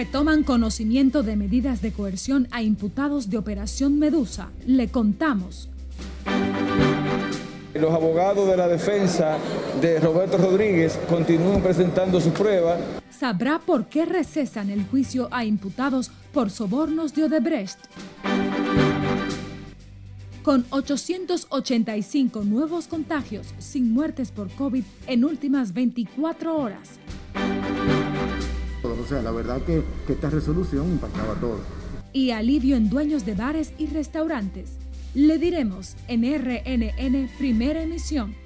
Retoman conocimiento de medidas de coerción a imputados de Operación Medusa. Le contamos. Los abogados de la defensa de Roberto Rodríguez continúan presentando su prueba. Sabrá por qué recesan el juicio a imputados por sobornos de Odebrecht. Con 885 nuevos contagios sin muertes por COVID en últimas 24 horas. Sea, la verdad que, que esta resolución impactaba a todos. Y alivio en dueños de bares y restaurantes. Le diremos en RNN Primera Emisión.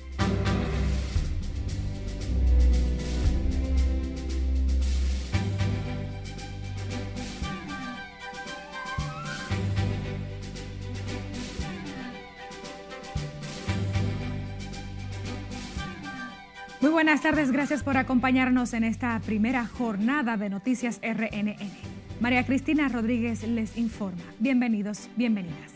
Buenas tardes, gracias por acompañarnos en esta primera jornada de Noticias RNN. María Cristina Rodríguez les informa. Bienvenidos, bienvenidas.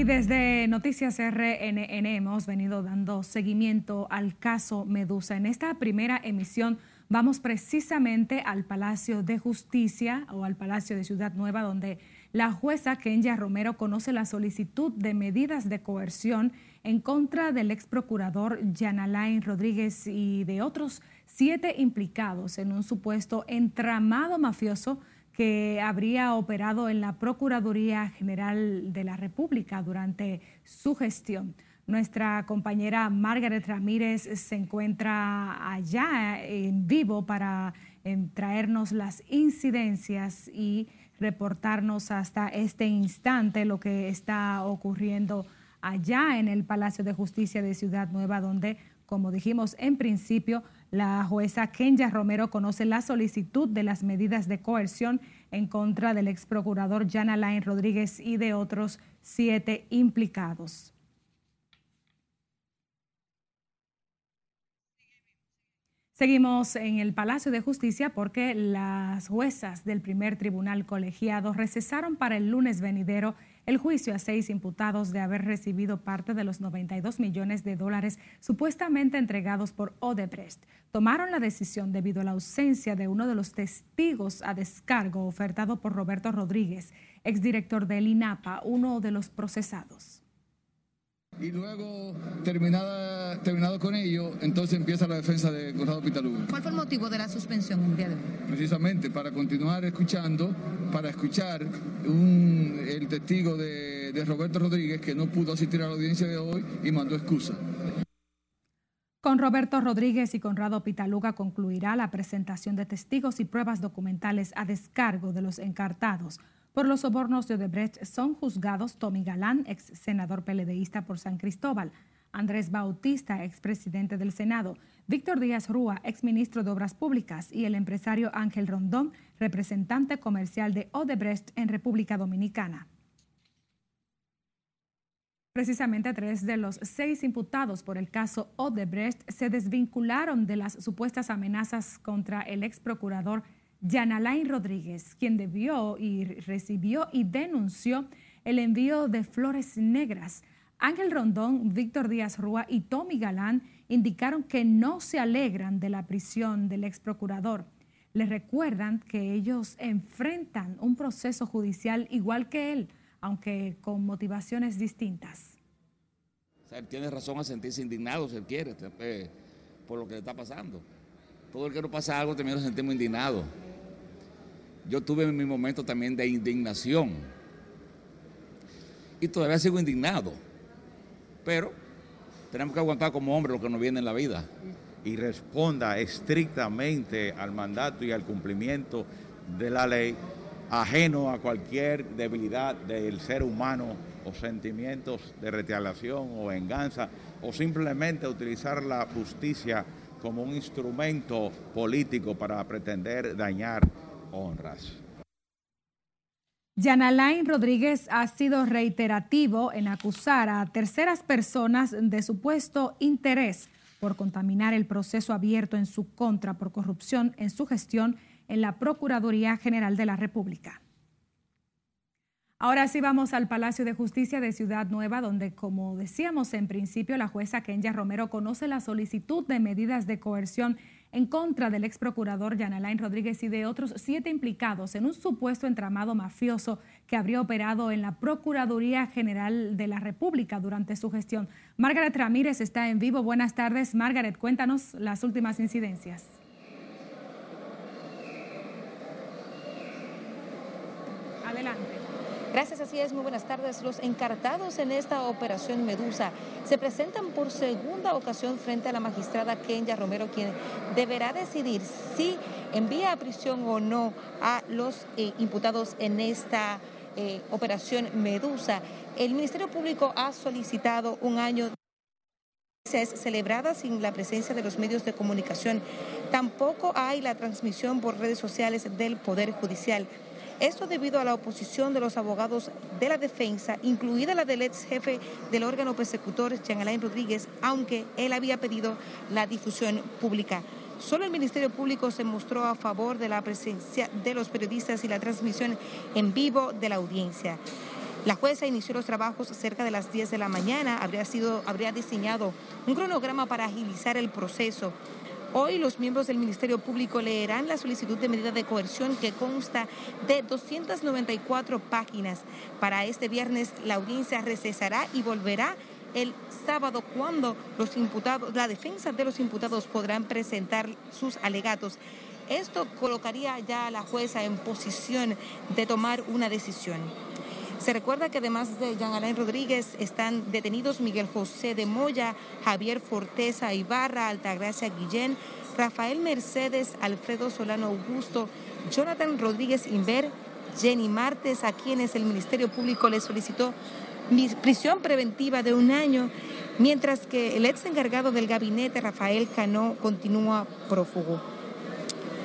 Y desde Noticias RNN hemos venido dando seguimiento al caso Medusa. En esta primera emisión vamos precisamente al Palacio de Justicia o al Palacio de Ciudad Nueva, donde la jueza Kenya Romero conoce la solicitud de medidas de coerción en contra del ex procurador Jan Alain Rodríguez y de otros siete implicados en un supuesto entramado mafioso que habría operado en la Procuraduría General de la República durante su gestión. Nuestra compañera Margaret Ramírez se encuentra allá en vivo para em, traernos las incidencias y reportarnos hasta este instante lo que está ocurriendo allá en el Palacio de Justicia de Ciudad Nueva, donde, como dijimos en principio, la jueza Kenya Romero conoce la solicitud de las medidas de coerción en contra del ex procurador Jan Alain Rodríguez y de otros siete implicados. Seguimos en el Palacio de Justicia porque las juezas del primer tribunal colegiado recesaron para el lunes venidero el juicio a seis imputados de haber recibido parte de los 92 millones de dólares supuestamente entregados por Odebrecht. Tomaron la decisión debido a la ausencia de uno de los testigos a descargo ofertado por Roberto Rodríguez, exdirector del INAPA, uno de los procesados y luego terminada, terminado con ello, entonces empieza la defensa de Conrado Pitaluga. ¿Cuál fue el motivo de la suspensión el día de hoy? Precisamente para continuar escuchando, para escuchar el testigo de, de Roberto Rodríguez que no pudo asistir a la audiencia de hoy y mandó excusa. Con Roberto Rodríguez y Conrado Pitaluga concluirá la presentación de testigos y pruebas documentales a descargo de los encartados por los sobornos de Odebrecht son juzgados Tommy Galán, ex senador peledeísta por San Cristóbal, Andrés Bautista, ex presidente del Senado, Víctor Díaz Rúa, ex ministro de Obras Públicas, y el empresario Ángel Rondón, representante comercial de Odebrecht en República Dominicana. Precisamente tres de los seis imputados por el caso Odebrecht se desvincularon de las supuestas amenazas contra el ex procurador Yanalain Rodríguez, quien debió y recibió y denunció el envío de flores negras. Ángel Rondón, Víctor Díaz Rúa y Tommy Galán indicaron que no se alegran de la prisión del ex procurador. Les recuerdan que ellos enfrentan un proceso judicial igual que él, aunque con motivaciones distintas. él tiene razón a sentirse indignado si él quiere eh, por lo que le está pasando. Todo el que no pasa algo también nos sentimos indignados yo tuve mi momento también de indignación. Y todavía sigo indignado. Pero tenemos que aguantar como hombre lo que nos viene en la vida. Y responda estrictamente al mandato y al cumplimiento de la ley, ajeno a cualquier debilidad del ser humano o sentimientos de retaliación o venganza, o simplemente utilizar la justicia como un instrumento político para pretender dañar honras. Alain Rodríguez ha sido reiterativo en acusar a terceras personas de supuesto interés por contaminar el proceso abierto en su contra por corrupción en su gestión en la Procuraduría General de la República. Ahora sí vamos al Palacio de Justicia de Ciudad Nueva, donde, como decíamos en principio, la jueza Kenya Romero conoce la solicitud de medidas de coerción en contra del ex procurador Jan Alain Rodríguez y de otros siete implicados en un supuesto entramado mafioso que habría operado en la Procuraduría General de la República durante su gestión. Margaret Ramírez está en vivo. Buenas tardes. Margaret, cuéntanos las últimas incidencias. Adelante. Gracias, así es. Muy buenas tardes. Los encartados en esta operación Medusa se presentan por segunda ocasión frente a la magistrada Kenya Romero, quien deberá decidir si envía a prisión o no a los eh, imputados en esta eh, operación Medusa. El Ministerio Público ha solicitado un año celebrada sin la presencia de los medios de comunicación. Tampoco hay la transmisión por redes sociales del Poder Judicial. Esto debido a la oposición de los abogados de la defensa, incluida la del ex jefe del órgano persecutor, Jean Alain Rodríguez, aunque él había pedido la difusión pública. Solo el Ministerio Público se mostró a favor de la presencia de los periodistas y la transmisión en vivo de la audiencia. La jueza inició los trabajos cerca de las 10 de la mañana. Habría, sido, habría diseñado un cronograma para agilizar el proceso. Hoy los miembros del Ministerio Público leerán la solicitud de medida de coerción que consta de 294 páginas. Para este viernes la audiencia recesará y volverá el sábado cuando los imputados, la defensa de los imputados podrán presentar sus alegatos. Esto colocaría ya a la jueza en posición de tomar una decisión. Se recuerda que además de Jean Alain Rodríguez están detenidos Miguel José de Moya, Javier Forteza Ibarra, Altagracia Guillén, Rafael Mercedes, Alfredo Solano Augusto, Jonathan Rodríguez Inver, Jenny Martes, a quienes el Ministerio Público le solicitó prisión preventiva de un año, mientras que el ex encargado del gabinete, Rafael Cano, continúa prófugo.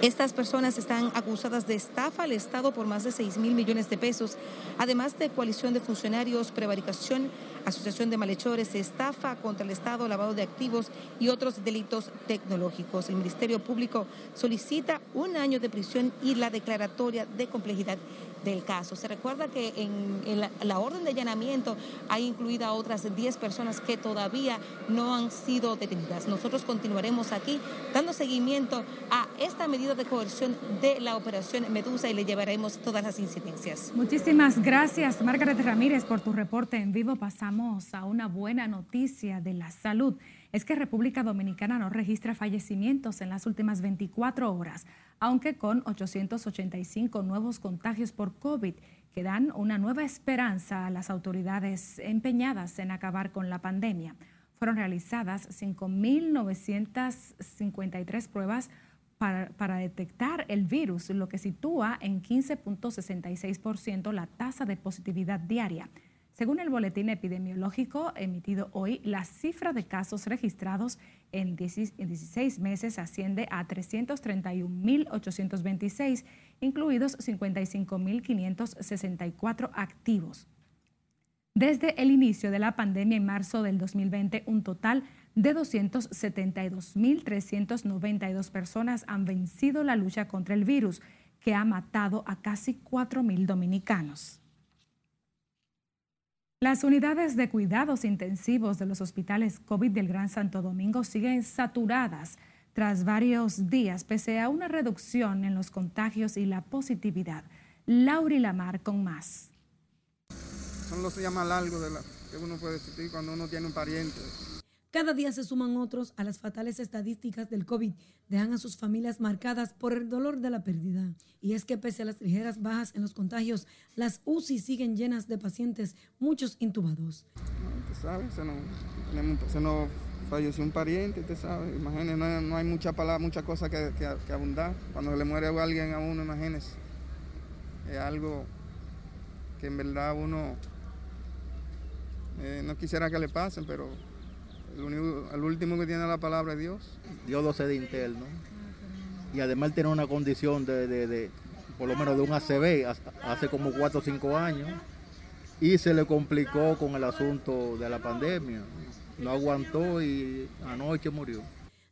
Estas personas están acusadas de estafa al Estado por más de 6 mil millones de pesos, además de coalición de funcionarios, prevaricación, asociación de malhechores, estafa contra el Estado, lavado de activos y otros delitos tecnológicos. El Ministerio Público solicita un año de prisión y la declaratoria de complejidad del caso. Se recuerda que en, la, orden de allanamiento hay incluida otras 10 personas que todavía no han sido detenidas. Nosotros continuaremos aquí dando seguimiento a esta medida de coerción de la operación Medusa y le llevaremos todas las incidencias. Muchísimas gracias, Margaret Ramírez, por tu reporte en vivo. Pasamos a una buena noticia de la salud. Es que República Dominicana no registra fallecimientos en las últimas 24 horas aunque con 885 nuevos contagios por COVID que dan una nueva esperanza a las autoridades empeñadas en acabar con la pandemia. Fueron realizadas 5.953 pruebas para, para, detectar el virus, lo que sitúa en 15.66% la tasa de positividad diaria. Según el boletín epidemiológico emitido hoy, la cifra de casos registrados en 16 meses asciende a 331.826, incluidos 55.564 activos. Desde el inicio de la pandemia en marzo del 2020, un total de 272.392 personas han vencido la lucha contra el virus, que ha matado a casi 4.000 dominicanos. Las unidades de cuidados intensivos de los hospitales COVID del Gran Santo Domingo siguen saturadas tras varios días, pese a una reducción en los contagios y la positividad. Lauri Lamar con más. Son los días más largos de la, que uno puede sentir cuando uno tiene un pariente. Cada día se suman otros a las fatales estadísticas del COVID. Dejan a sus familias marcadas por el dolor de la pérdida. Y es que pese a las ligeras bajas en los contagios, las UCI siguen llenas de pacientes, muchos intubados. No, sabes, se nos, falleció un pariente, te sabes. Imagínese, no, hay mucha palabra, mucha cosa que, que, abundar. Cuando le muere alguien a uno, imagínese. Es algo que en verdad uno eh, no quisiera que le pasen, pero el, último que tiene la palabra es Dios. Dios lo cede interno. Y además tiene una condición de, por lo menos de un ACV hace como 4 o 5 años. Y se le complicó con el asunto de la pandemia. No aguantó y anoche murió.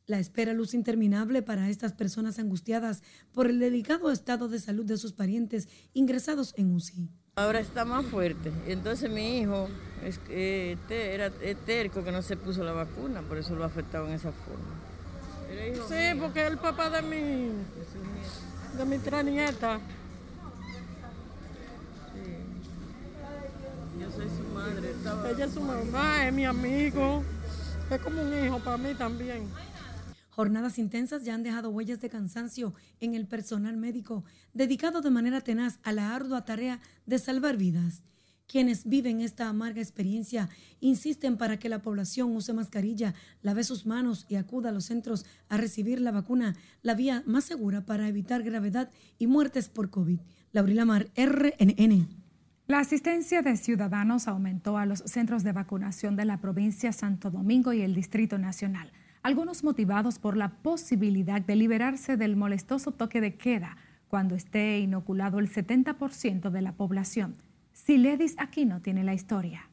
La espera luz interminable para estas personas angustiadas por el delicado estado de salud de sus parientes ingresados en UCI. Ahora está más fuerte. Entonces mi hijo es, eh, era terco que no se puso la vacuna, por eso lo ha afectado en esa forma. Sí, porque es el papá de mi, de mi tres nieta. Yo soy su madre. Ella es su mamá, es mi amigo. Es como un hijo para mí también. Jornadas intensas ya han dejado huellas de cansancio en el personal médico, dedicado de manera tenaz a la ardua tarea de salvar vidas. Quienes viven esta amarga experiencia insisten para que la población use mascarilla, lave sus manos y acuda a los centros a recibir la vacuna, la vía más segura para evitar gravedad y muertes por COVID. Laurila Mar, RNN. La asistencia de ciudadanos aumentó a los centros de vacunación de la provincia Santo Domingo y el Distrito Nacional, algunos motivados por la posibilidad de liberarse del molestoso toque de queda cuando esté inoculado el 70% de la población. Siledis Aquino tiene la historia.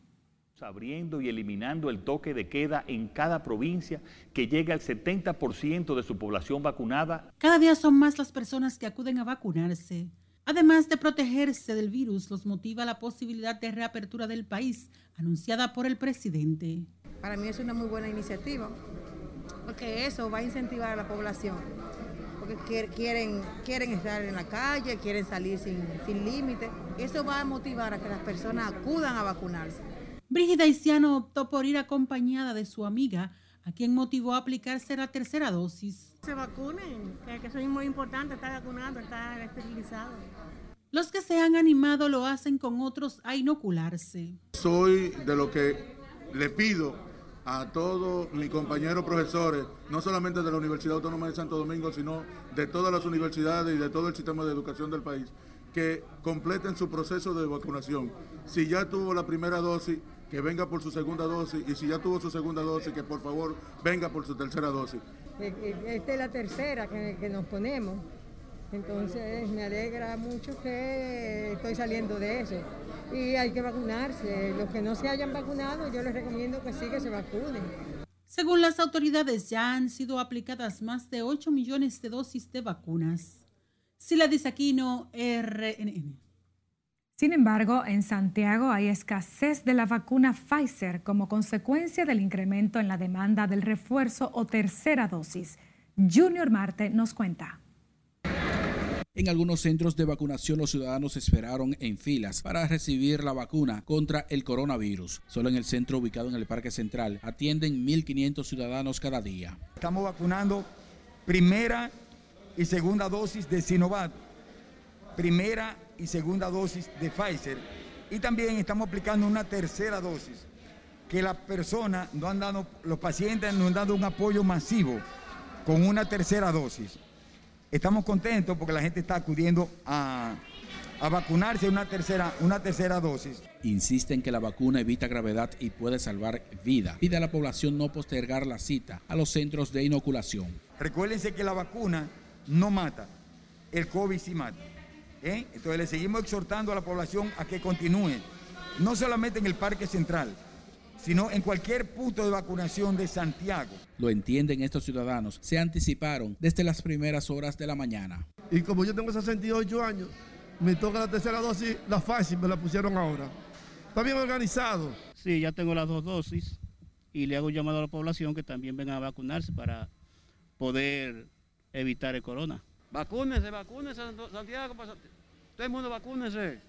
Abriendo y eliminando el toque de queda en cada provincia que llega al 70% de su población vacunada. Cada día son más las personas que acuden a vacunarse. Además de protegerse del virus, los motiva la posibilidad de reapertura del país anunciada por el presidente. Para mí es una muy buena iniciativa, porque eso va a incentivar a la población quieren, quieren estar en la calle, quieren salir sin, sin límite. Eso va a motivar a que las personas acudan a vacunarse. Brígida Isiano optó por ir acompañada de su amiga, a quien motivó a aplicarse la tercera dosis. Se vacunen, que, eso es muy importante, estar vacunado, estar esterilizado. Los que se han animado lo hacen con otros a inocularse. Soy de lo que le pido a todos mis compañeros profesores, no solamente de la Universidad Autónoma de Santo Domingo, sino de todas las universidades y de todo el sistema de educación del país, que completen su proceso de vacunación. Si ya tuvo la primera dosis, que venga por su segunda dosis, y si ya tuvo su segunda dosis, que por favor venga por su tercera dosis. Eh, eh, esta es la tercera que, que nos ponemos, entonces me alegra mucho que estoy saliendo de eso y hay que vacunarse. Los que no se hayan vacunado, yo les recomiendo que sí que se vacunen. Según las autoridades, ya han sido aplicadas más de 8 millones de dosis de vacunas. Sila Aquino, RNN. Sin embargo, en Santiago hay escasez de la vacuna Pfizer como consecuencia del incremento en la demanda del refuerzo o tercera dosis. Junior Marte nos cuenta. En algunos centros de vacunación los ciudadanos esperaron en filas para recibir la vacuna contra el coronavirus. Solo en el centro ubicado en el Parque Central atienden 1.500 ciudadanos cada día. Estamos vacunando primera y segunda dosis de Sinovac, primera y segunda dosis de Pfizer y también estamos aplicando una tercera dosis que las personas no han dado, los pacientes nos han dado un apoyo masivo con una tercera dosis. Estamos contentos porque la gente está acudiendo a, vacunarse una tercera, una tercera dosis. Insisten que la vacuna evita gravedad y puede salvar vida. Pide a la población no postergar la cita a los centros de inoculación. Recuérdense que la vacuna no mata, el COVID sí mata. ¿eh? Entonces le seguimos exhortando a la población a que continúe, no solamente en el Parque Central, sino en cualquier punto de vacunación de Santiago. Lo entienden estos ciudadanos, se anticiparon desde las primeras horas de la mañana. Y como yo tengo 68 años, me toca la tercera dosis, la fácil me la pusieron ahora. ¿Está bien organizado? Sí, ya tengo las dos dosis y le hago un llamado a la población que también vengan a vacunarse para poder evitar el corona. Vacúnense, vacúnense, Santiago, todo el mundo vacúnense.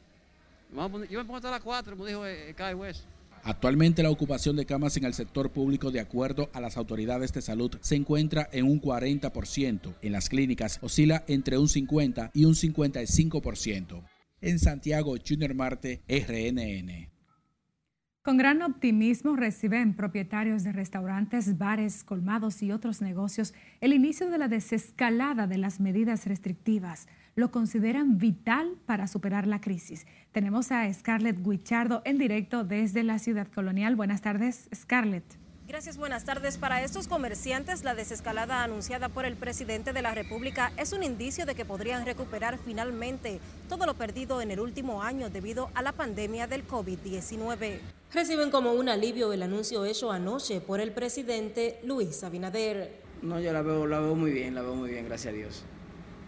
Yo me pongo hasta las 4, como dijo eh, Kai West. Actualmente la ocupación de camas en el sector público, de acuerdo a las autoridades de salud, se encuentra en un 40%. En las clínicas oscila entre un 50 y un 55%. En Santiago, Junior Marte, RNN. Con gran optimismo reciben propietarios de restaurantes, bares, colmados y otros negocios el inicio de la desescalada de las medidas restrictivas lo consideran vital para superar la crisis. Tenemos a Scarlett Guichardo en directo desde la ciudad colonial. Buenas tardes, Scarlett. Gracias, buenas tardes. Para estos comerciantes, la desescalada anunciada por el presidente de la República es un indicio de que podrían recuperar finalmente todo lo perdido en el último año debido a la pandemia del COVID-19. Reciben como un alivio el anuncio hecho anoche por el presidente Luis Abinader. No, yo la veo, la veo muy bien, la veo muy bien, gracias a Dios.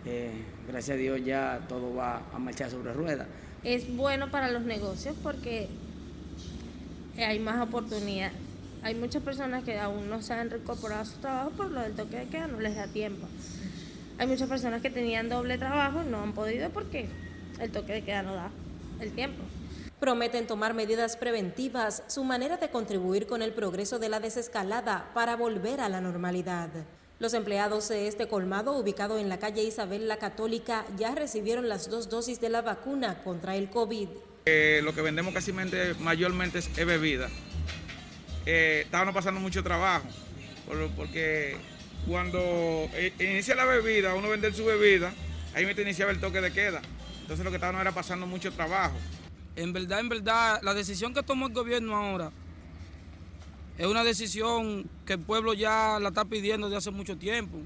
Eh, gracias a Dios ya todo va a marchar sobre ruedas. es bueno para los negocios porque hay más oportunidad. Hay muchas personas que aún no se han recuperado a su trabajo por lo del toque de queda, no les da tiempo. Hay muchas personas que tenían doble trabajo y no han podido porque el toque de queda no da el tiempo. Prometen tomar medidas preventivas, su manera de contribuir con el progreso de la desescalada para volver a la normalidad. Los empleados de este colmado, ubicado en la calle Isabel la Católica, ya recibieron las dos dosis de la vacuna contra el COVID. Eh, lo que vendemos casi mayormente es, bebida. Eh, estábamos pasando mucho trabajo, porque cuando eh, inicia la bebida, uno vende su bebida, ahí me iniciaba el toque de queda. Entonces lo que estábamos era pasando mucho trabajo. En verdad, en verdad, la decisión que tomó el gobierno ahora es una decisión que el pueblo ya la está pidiendo desde hace mucho tiempo.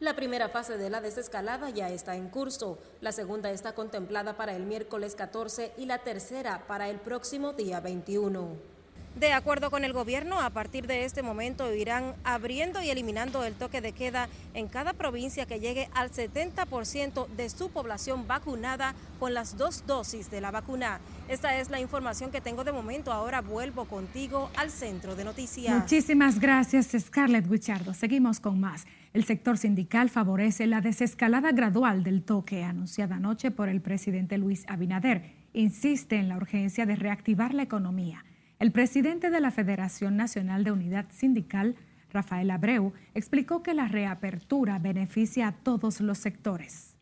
La primera fase de la desescalada ya está en curso, la segunda está contemplada para el miércoles 14 y la tercera para el próximo día 21. De acuerdo con el gobierno, a partir de este momento irán abriendo y eliminando el toque de queda en cada provincia que llegue al 70% de su población vacunada con las dos dosis de la vacuna. Esta es la información que tengo de momento. Ahora vuelvo contigo al centro de noticias. Muchísimas gracias, Scarlett Wichardo. Seguimos con más. El sector sindical favorece la desescalada gradual del toque anunciada anoche por el presidente Luis Abinader. Insiste en la urgencia de reactivar la economía. El presidente de la Federación Nacional de Unidad Sindical, Rafael Abreu, explicó que la reapertura beneficia a todos los sectores.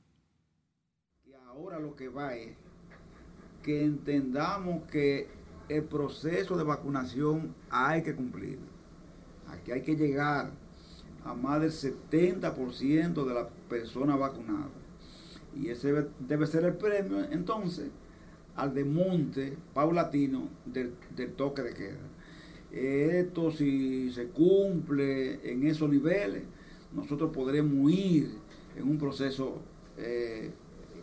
Ahora lo que va es que entendamos que el proceso de vacunación hay que cumplir. Aquí hay que llegar a más del 70% de las personas vacunadas. Y ese debe ser el premio entonces al desmonte paulatino del, toque de queda. Esto si se cumple en esos niveles, nosotros podremos ir en un proceso eh,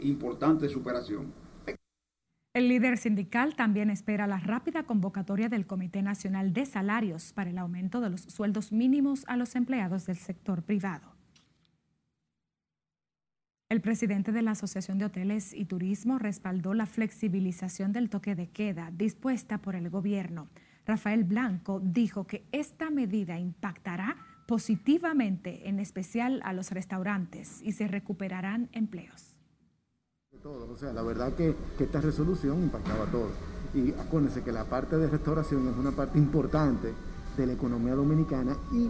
importante de superación. El líder sindical también espera la rápida convocatoria del Comité Nacional de Salarios para el aumento de los sueldos mínimos a los empleados del sector privado. El presidente de la Asociación de Hoteles y Turismo respaldó la flexibilización del toque de queda dispuesta por el gobierno. Rafael Blanco dijo que esta medida impactará positivamente, en especial a los restaurantes, y se recuperarán empleos. La verdad que, que esta resolución impactaba a todos. Y acuérdense que la parte de restauración es una parte importante de la economía dominicana y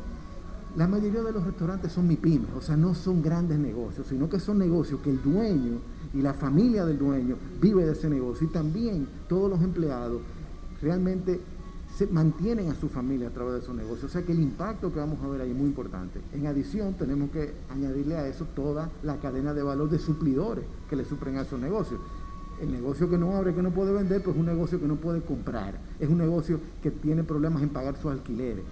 la mayoría de los restaurantes son MIPIMES, o sea, no son grandes negocios, sino que son negocios que el dueño y la familia del dueño vive de ese negocio y también todos los empleados realmente se mantienen a su familia a través de esos negocios. O sea que el impacto que vamos a ver ahí es muy importante. En adición, tenemos que añadirle a eso toda la cadena de valor de suplidores que le suplen a esos negocios. El negocio que no abre, que no puede vender, pues es un negocio que no puede comprar. Es un negocio que tiene problemas en pagar sus alquileres.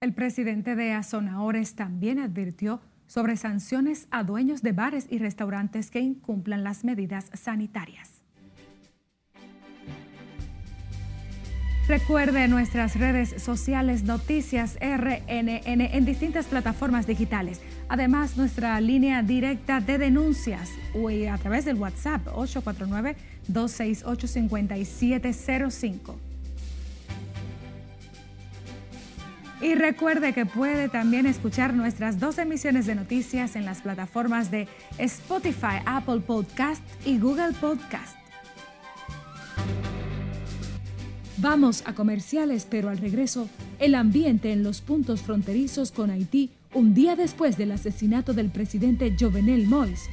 El presidente de Azonahores también advirtió sobre sanciones a dueños de bares y restaurantes que incumplan las medidas sanitarias. Recuerde nuestras redes sociales Noticias RNN en distintas plataformas digitales. Además, nuestra línea directa de denuncias a través del WhatsApp 849-268-5705. Y recuerde que puede también escuchar nuestras dos emisiones de noticias en las plataformas de Spotify, Apple Podcast y Google Podcast. Vamos a comerciales, pero al regreso, el ambiente en los puntos fronterizos con Haití un día después del asesinato del presidente Jovenel Moïse.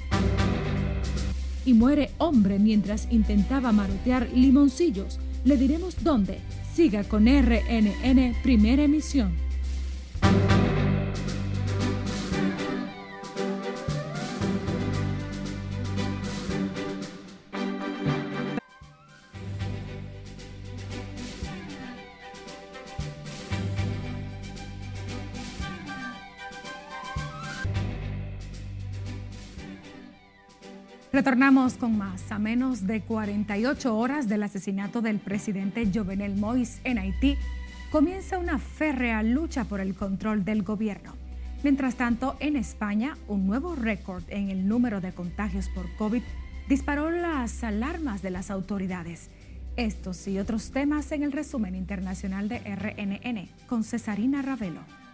Y muere hombre mientras intentaba marotear limoncillos. Le diremos dónde Siga con RNN Primera Emisión. Retornamos con más. A menos de 48 horas del asesinato del presidente Jovenel Moïse en Haití, comienza una férrea lucha por el control del gobierno. Mientras tanto, en España, un nuevo récord en el número de contagios por COVID disparó las alarmas de las autoridades. Estos y otros temas en el resumen internacional de RNN con Cesarina Ravelo.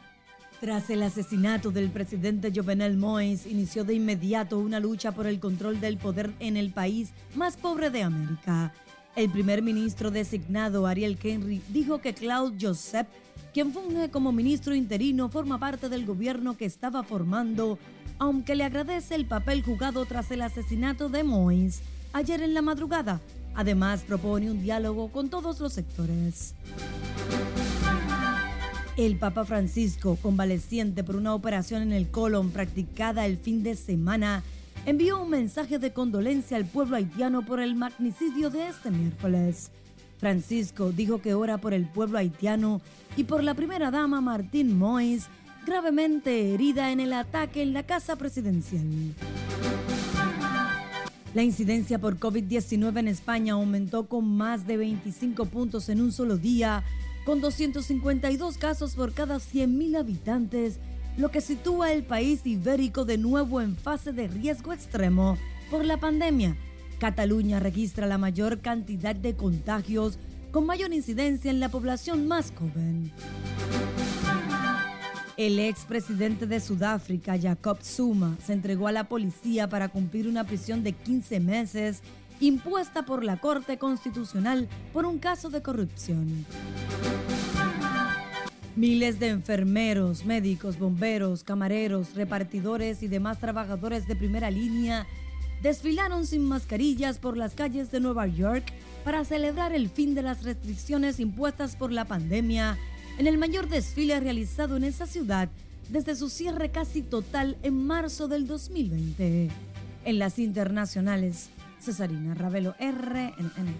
Tras el asesinato del presidente Jovenel Moïse, inició de inmediato una lucha por el control del poder en el país más pobre de América. El primer ministro designado, Ariel Henry, dijo que Claude Joseph, quien funge como ministro interino, forma parte del gobierno que estaba formando, aunque le agradece el papel jugado tras el asesinato de Moïse ayer en la madrugada. Además, propone un diálogo con todos los sectores. El Papa Francisco, convaleciente por una operación en el colon practicada el fin de semana, envió un mensaje de condolencia al pueblo haitiano por el magnicidio de este miércoles. Francisco dijo que ora por el pueblo haitiano y por la primera dama Martín Mois, gravemente herida en el ataque en la casa presidencial. La incidencia por COVID-19 en España aumentó con más de 25 puntos en un solo día con 252 casos por cada 100.000 habitantes, lo que sitúa el país ibérico de nuevo en fase de riesgo extremo por la pandemia. Cataluña registra la mayor cantidad de contagios con mayor incidencia en la población más joven. El expresidente de Sudáfrica, Jacob Zuma, se entregó a la policía para cumplir una prisión de 15 meses impuesta por la Corte Constitucional por un caso de corrupción. Miles de enfermeros, médicos, bomberos, camareros, repartidores y demás trabajadores de primera línea desfilaron sin mascarillas por las calles de Nueva York para celebrar el fin de las restricciones impuestas por la pandemia en el mayor desfile realizado en esa ciudad desde su cierre casi total en marzo del 2020. En las internacionales, Cesarina Ravelo, RNN.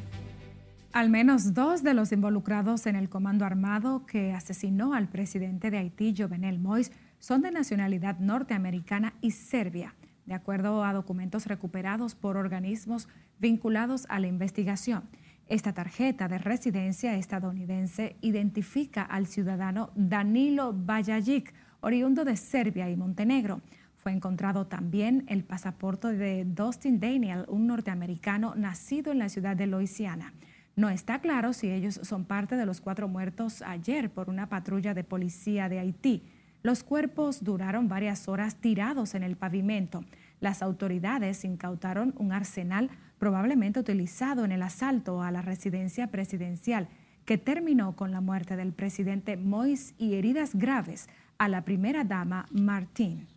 Al menos dos de los involucrados en el comando armado que asesinó al presidente de Haití, Jovenel Moïse, son de nacionalidad norteamericana y serbia, de acuerdo a documentos recuperados por organismos vinculados a la investigación. Esta tarjeta de residencia estadounidense identifica al ciudadano Danilo Bajajic, oriundo de Serbia y Montenegro. Fue encontrado también el pasaporte de Dustin Daniel, un norteamericano nacido en la ciudad de Louisiana. No está claro si ellos son parte de los cuatro muertos ayer por una patrulla de policía de Haití. Los cuerpos duraron varias horas tirados en el pavimento. Las autoridades incautaron un arsenal probablemente utilizado en el asalto a la residencia presidencial, que terminó con la muerte del presidente Moïse y heridas graves a la primera dama Martín.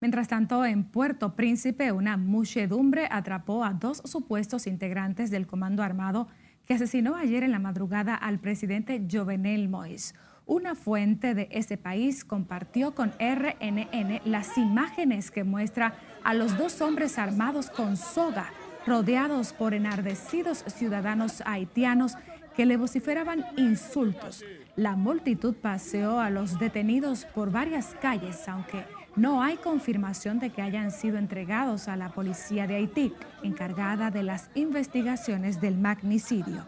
Mientras tanto, en Puerto Príncipe, una muchedumbre atrapó a dos supuestos integrantes del Comando Armado que asesinó ayer en la madrugada al presidente Jovenel Moïse. Una fuente de ese país compartió con RNN las imágenes que muestra a los dos hombres armados con soga, rodeados por enardecidos ciudadanos haitianos que le vociferaban insultos. La multitud paseó a los detenidos por varias calles, aunque no hay confirmación de que hayan sido entregados a la policía de Haití, encargada de las investigaciones del magnicidio.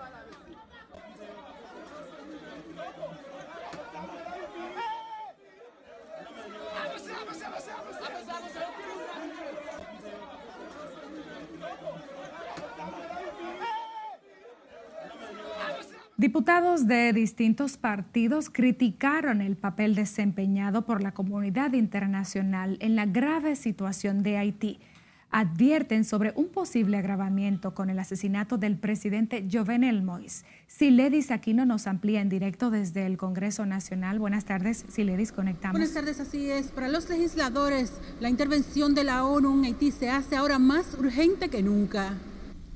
Diputados de distintos partidos criticaron el papel desempeñado por la comunidad internacional en la grave situación de Haití. Advierten sobre un posible agravamiento con el asesinato del presidente Jovenel Moïse. Siledis Aquino nos amplía en directo desde el Congreso Nacional. Buenas tardes, Siledis, conectamos. Buenas tardes, así es. Para los legisladores, la intervención de la ONU en Haití se hace ahora más urgente que nunca.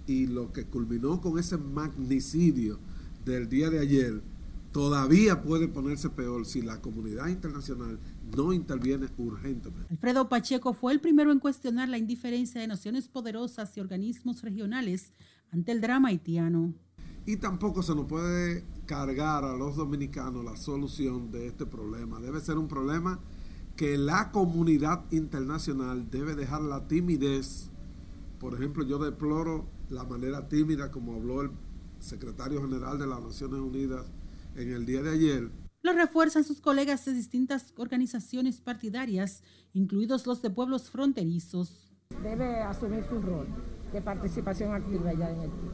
Y lo que culminó con ese magnicidio del día de ayer todavía puede ponerse peor si la comunidad internacional no interviene urgentemente. Alfredo Pacheco fue el primero en cuestionar la indiferencia de naciones poderosas y organismos regionales ante el drama haitiano. Y tampoco se nos puede cargar a los dominicanos la solución de este problema. Debe ser un problema que la comunidad internacional debe dejar la timidez. Por ejemplo, yo deploro la manera tímida como habló el secretario general de las Naciones Unidas en el día de ayer. lo refuerzan sus colegas de distintas organizaciones partidarias, incluidos los de pueblos fronterizos. Debe asumir su rol de participación activa ya en Haití,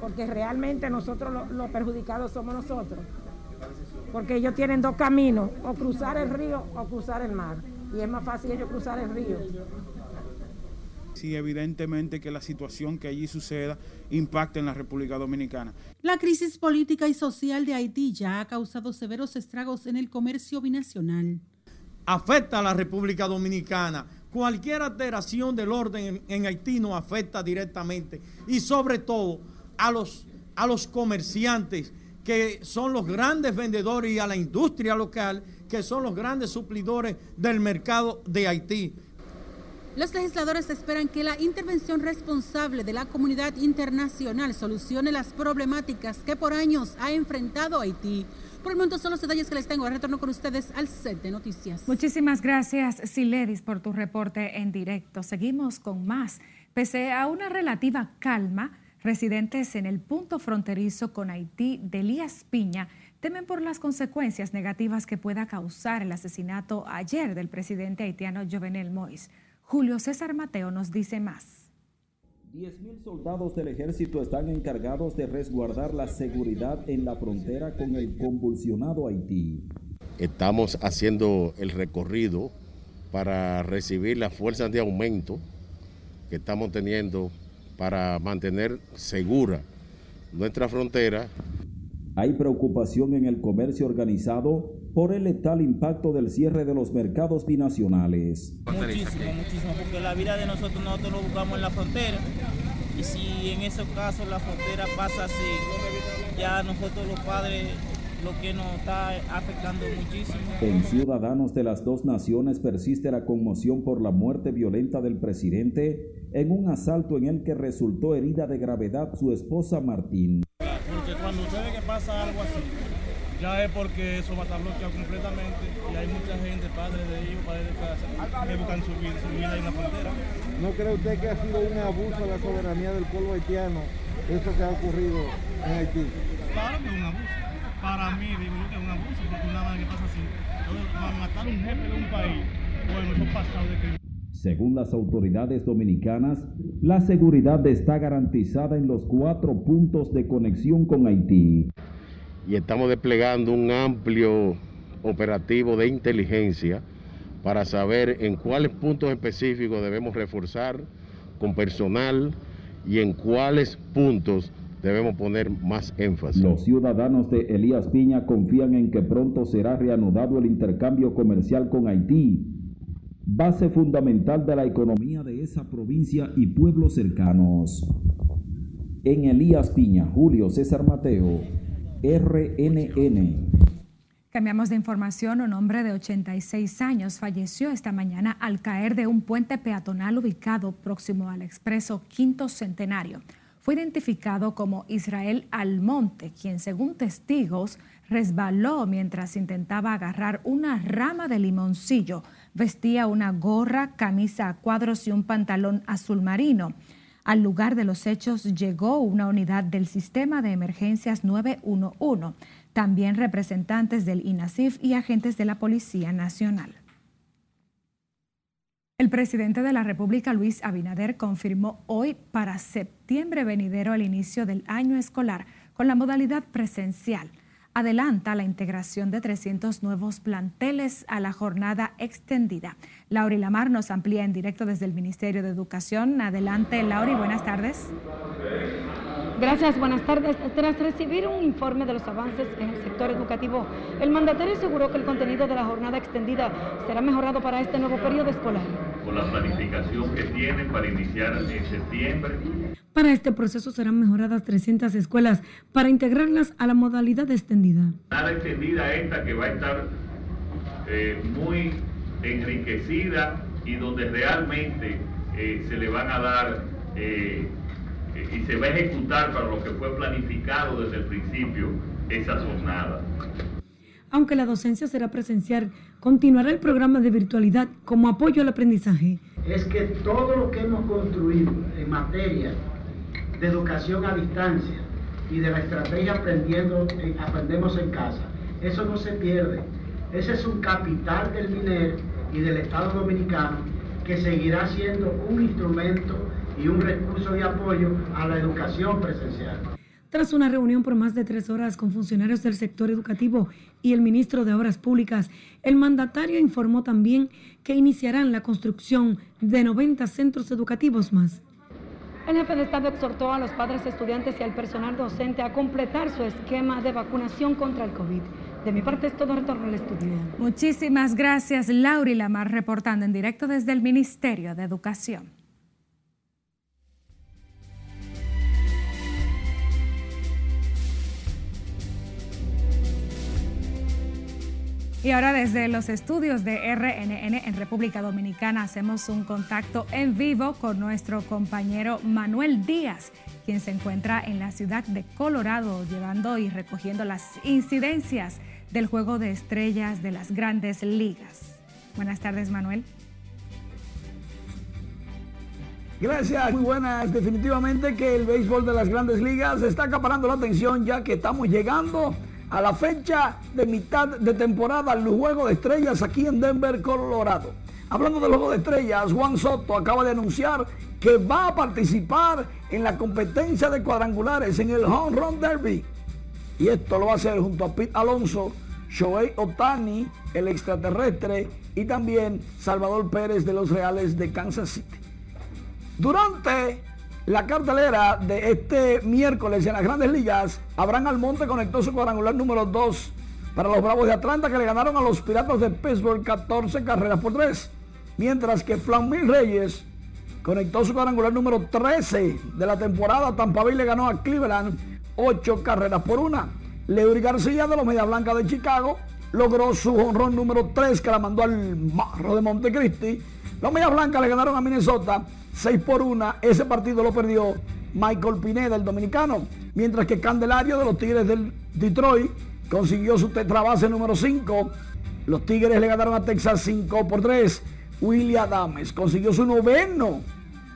porque realmente nosotros los perjudicados somos nosotros, porque ellos tienen dos caminos, o cruzar el río o cruzar el mar, y es más fácil ellos cruzar el río Sí, evidentemente que la situación que allí suceda impacta en la República Dominicana. La crisis política y social de Haití ya ha causado severos estragos en el comercio binacional. Afecta a la República Dominicana. Cualquier alteración del orden en, Haití nos afecta directamente y sobre todo a los, a los comerciantes que son los grandes vendedores y a la industria local que son los grandes suplidores del mercado de Haití. Los legisladores esperan que la intervención responsable de la comunidad internacional solucione las problemáticas que por años ha enfrentado Haití. Por el momento son los detalles que les tengo. Retorno con ustedes al set de noticias. Muchísimas gracias, Siledis, por tu reporte en directo. Seguimos con más. Pese a una relativa calma, residentes en el punto fronterizo con Haití de Elías Piña temen por las consecuencias negativas que pueda causar el asesinato ayer del presidente haitiano Jovenel Moïse. Julio César Mateo nos dice más. 10.000 soldados del ejército están encargados de resguardar la seguridad en la frontera con el convulsionado Haití. Estamos haciendo el recorrido para recibir las fuerzas de aumento que estamos teniendo para mantener segura nuestra frontera hay preocupación en el comercio organizado por el letal impacto del cierre de los mercados binacionales. Muchísimo, muchísimo, porque la vida de nosotros nosotros lo buscamos en la frontera y si en esos casos la frontera pasa así, ya nosotros los padres lo que nos está afectando muchísimo. En Ciudadanos de las dos naciones persiste la conmoción por la muerte violenta del presidente en un asalto en el que resultó herida de gravedad su esposa Martín cuando usted ve que pasa algo así, ya es porque eso va a estar bloqueado completamente y hay mucha gente, padres de ellos, padres de casa, que buscan su vida, su vida en la frontera. ¿No cree usted que ha sido un abuso a la soberanía del pueblo haitiano eso que ha ocurrido en Haití? Claro que es un abuso. Para mí, digo yo que es un abuso, porque una vez que pasa así, matar a un jefe de un país, bueno, eso pasado de crimen. Según las autoridades dominicanas, la seguridad está garantizada en los cuatro puntos de conexión con Haití. Y estamos desplegando un amplio operativo de inteligencia para saber en cuáles puntos específicos debemos reforzar con personal y en cuáles puntos debemos poner más énfasis. Los ciudadanos de Elías Piña confían en que pronto será reanudado el intercambio comercial con Haití base fundamental de la economía de esa provincia y pueblos cercanos. En Elías Piña, Julio César Mateo, RNN. Cambiamos de información. Un hombre de 86 años falleció esta mañana al caer de un puente peatonal ubicado próximo al expreso Quinto Centenario. Fue identificado como Israel Almonte, quien según testigos resbaló mientras intentaba agarrar una rama de limoncillo Vestía una gorra, camisa a cuadros y un pantalón azul marino. Al lugar de los hechos llegó una unidad del Sistema de Emergencias 911, también representantes del INASIF y agentes de la Policía Nacional. El presidente de la República, Luis Abinader, confirmó hoy para septiembre venidero el inicio del año escolar con la modalidad presencial adelanta la integración de 300 nuevos planteles a la jornada extendida. Lauri Lamar nos amplía en directo desde el Ministerio de Educación. Adelante, Lauri, buenas tardes. Gracias, buenas tardes. Tras recibir un informe de los avances en el sector educativo, el mandatario aseguró que el contenido de la jornada extendida será mejorado para este nuevo periodo escolar. Con la planificación que tienen para iniciar en septiembre. Para este proceso serán mejoradas 300 escuelas para integrarlas a la modalidad extendida. Nada extendida esta que va a estar eh, muy enriquecida y donde realmente eh, se le van a dar eh, y se va a ejecutar para lo que fue planificado desde el principio esa jornada. Aunque la docencia será presencial, continuará el programa de virtualidad como apoyo al aprendizaje. Es que todo lo que hemos construido en materia de educación a distancia y de la estrategia aprendiendo, Aprendemos en Casa, eso no se pierde. Ese es un capital del MINER y del Estado Dominicano que seguirá siendo un instrumento y un recurso de apoyo a la educación presencial. Tras una reunión por más de tres horas con funcionarios del sector educativo y el ministro de Obras Públicas, el mandatario informó también que iniciarán la construcción de 90 centros educativos más. El jefe de Estado exhortó a los padres estudiantes y al personal docente a completar su esquema de vacunación contra el COVID. De mi parte es todo retorno al estudio. Muchísimas gracias, Lauri Lamar, reportando en directo desde el Ministerio de Educación. Y ahora desde los estudios de RNN en República Dominicana hacemos un contacto en vivo con nuestro compañero Manuel Díaz, quien se encuentra en la ciudad de Colorado llevando y recogiendo las incidencias del juego de estrellas de las grandes ligas. Buenas tardes, Manuel. Gracias, muy buenas. Definitivamente que el béisbol de las grandes ligas está acaparando la atención ya que estamos llegando a la fecha de mitad de temporada el Juego de Estrellas aquí en Denver, Colorado. Hablando del Juego de Estrellas, Juan Soto acaba de anunciar que va a participar en la competencia de cuadrangulares en el Home Run Derby. Y esto lo va a hacer junto a Pete Alonso, Shohei Otani, el extraterrestre, y también Salvador Pérez de los Reales de Kansas City. Durante la cartelera de este miércoles en las grandes ligas, Abraham Almonte conectó su cuadrangular número 2 para los Bravos de Atlanta que le ganaron a los Piratas de Pittsburgh 14 carreras por 3. Mientras que Flamil Reyes conectó su cuadrangular número 13 de la temporada. Tampa Bay le ganó a Cleveland 8 carreras por 1. Leury García de los Media Blanca de Chicago logró su honrón número 3 que la mandó al marro de Montecristi. Los Media Blancas le ganaron a Minnesota 6 por 1. Ese partido lo perdió Michael Pineda, el dominicano. Mientras que Candelario de los Tigres del Detroit consiguió su tetrabase número 5. Los Tigres le ganaron a Texas 5 por 3. William Adames consiguió su noveno.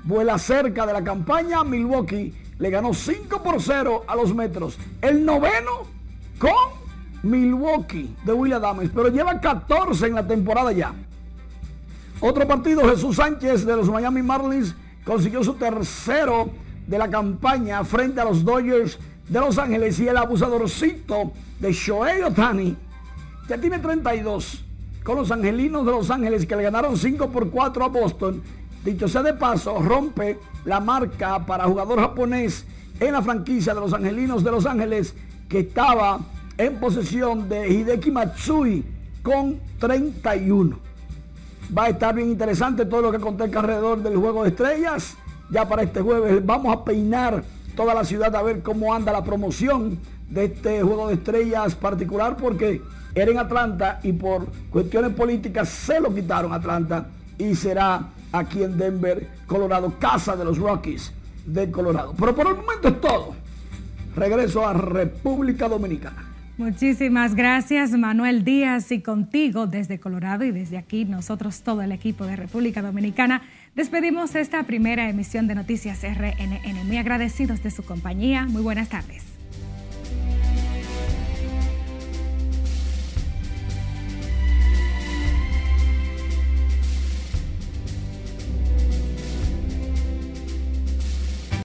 Vuela cerca de la campaña. Milwaukee le ganó 5 por 0 a los Metros. El noveno con Milwaukee de William Adames. Pero lleva 14 en la temporada ya. Otro partido, Jesús Sánchez de los Miami Marlins consiguió su tercero de la campaña frente a los Dodgers de Los Ángeles y el abusadorcito de Shohei Otani ya tiene 32 con los angelinos de Los Ángeles que le ganaron 5 por 4 a Boston. Dicho sea de paso, rompe la marca para jugador japonés en la franquicia de los angelinos de Los Ángeles que estaba en posesión de Hideki Matsui con 31. Va a estar bien interesante todo lo que acontezca alrededor del juego de estrellas. Ya para este jueves vamos a peinar toda la ciudad a ver cómo anda la promoción de este juego de estrellas particular porque era en Atlanta y por cuestiones políticas se lo quitaron Atlanta y será aquí en Denver, Colorado, casa de los Rockies de Colorado. Pero por el momento es todo. Regreso a República Dominicana. Muchísimas gracias Manuel Díaz y contigo desde Colorado y desde aquí nosotros todo el equipo de República Dominicana despedimos esta primera emisión de Noticias RNN. Muy agradecidos de su compañía. Muy buenas tardes.